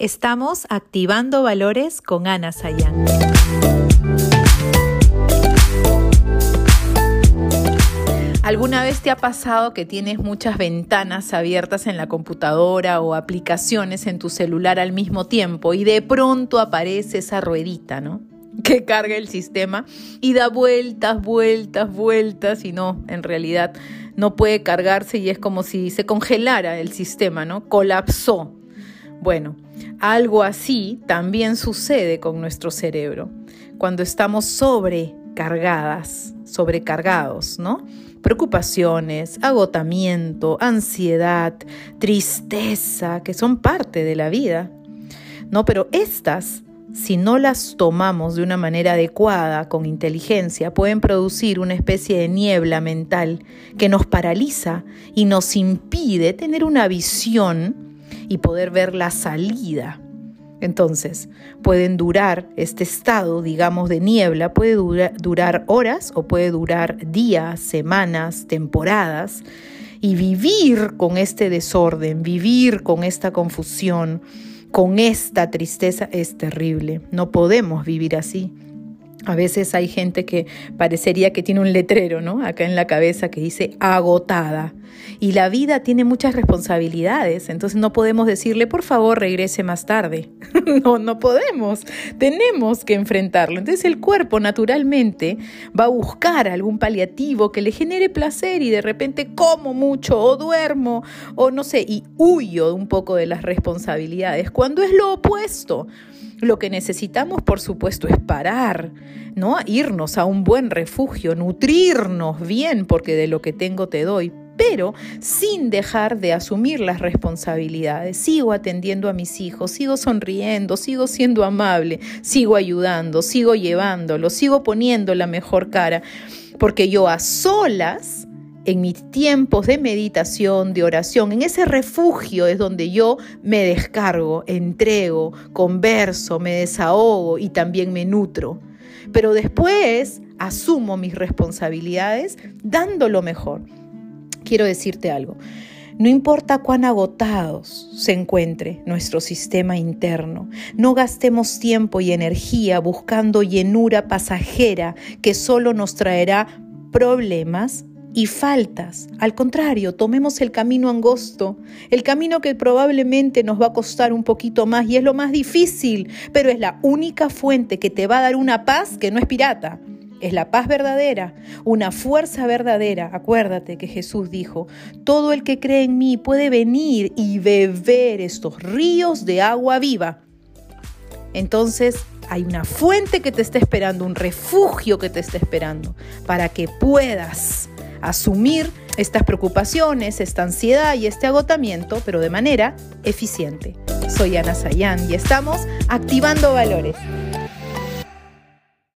Estamos activando valores con Ana Sayan. ¿Alguna vez te ha pasado que tienes muchas ventanas abiertas en la computadora o aplicaciones en tu celular al mismo tiempo y de pronto aparece esa ruedita, ¿no? Que carga el sistema y da vueltas, vueltas, vueltas y no, en realidad no puede cargarse y es como si se congelara el sistema, ¿no? Colapsó. Bueno, algo así también sucede con nuestro cerebro cuando estamos sobrecargadas, sobrecargados, ¿no? Preocupaciones, agotamiento, ansiedad, tristeza, que son parte de la vida. No, pero estas, si no las tomamos de una manera adecuada, con inteligencia, pueden producir una especie de niebla mental que nos paraliza y nos impide tener una visión y poder ver la salida. Entonces, pueden durar este estado, digamos, de niebla, puede durar horas o puede durar días, semanas, temporadas, y vivir con este desorden, vivir con esta confusión, con esta tristeza es terrible. No podemos vivir así. A veces hay gente que parecería que tiene un letrero, ¿no? Acá en la cabeza que dice agotada. Y la vida tiene muchas responsabilidades, entonces no podemos decirle, por favor, regrese más tarde. no, no podemos. Tenemos que enfrentarlo. Entonces el cuerpo naturalmente va a buscar algún paliativo que le genere placer y de repente como mucho o duermo o no sé, y huyo un poco de las responsabilidades, cuando es lo opuesto. Lo que necesitamos, por supuesto, es parar, ¿no? Irnos a un buen refugio, nutrirnos bien, porque de lo que tengo te doy, pero sin dejar de asumir las responsabilidades. Sigo atendiendo a mis hijos, sigo sonriendo, sigo siendo amable, sigo ayudando, sigo llevándolo, sigo poniendo la mejor cara, porque yo a solas en mis tiempos de meditación, de oración, en ese refugio es donde yo me descargo, entrego, converso, me desahogo y también me nutro. Pero después asumo mis responsabilidades dando lo mejor. Quiero decirte algo. No importa cuán agotados se encuentre nuestro sistema interno, no gastemos tiempo y energía buscando llenura pasajera que solo nos traerá problemas y faltas. Al contrario, tomemos el camino angosto, el camino que probablemente nos va a costar un poquito más y es lo más difícil, pero es la única fuente que te va a dar una paz que no es pirata. Es la paz verdadera, una fuerza verdadera. Acuérdate que Jesús dijo, todo el que cree en mí puede venir y beber estos ríos de agua viva. Entonces, hay una fuente que te está esperando, un refugio que te está esperando, para que puedas asumir estas preocupaciones, esta ansiedad y este agotamiento, pero de manera eficiente. Soy Ana Sayan y estamos activando valores.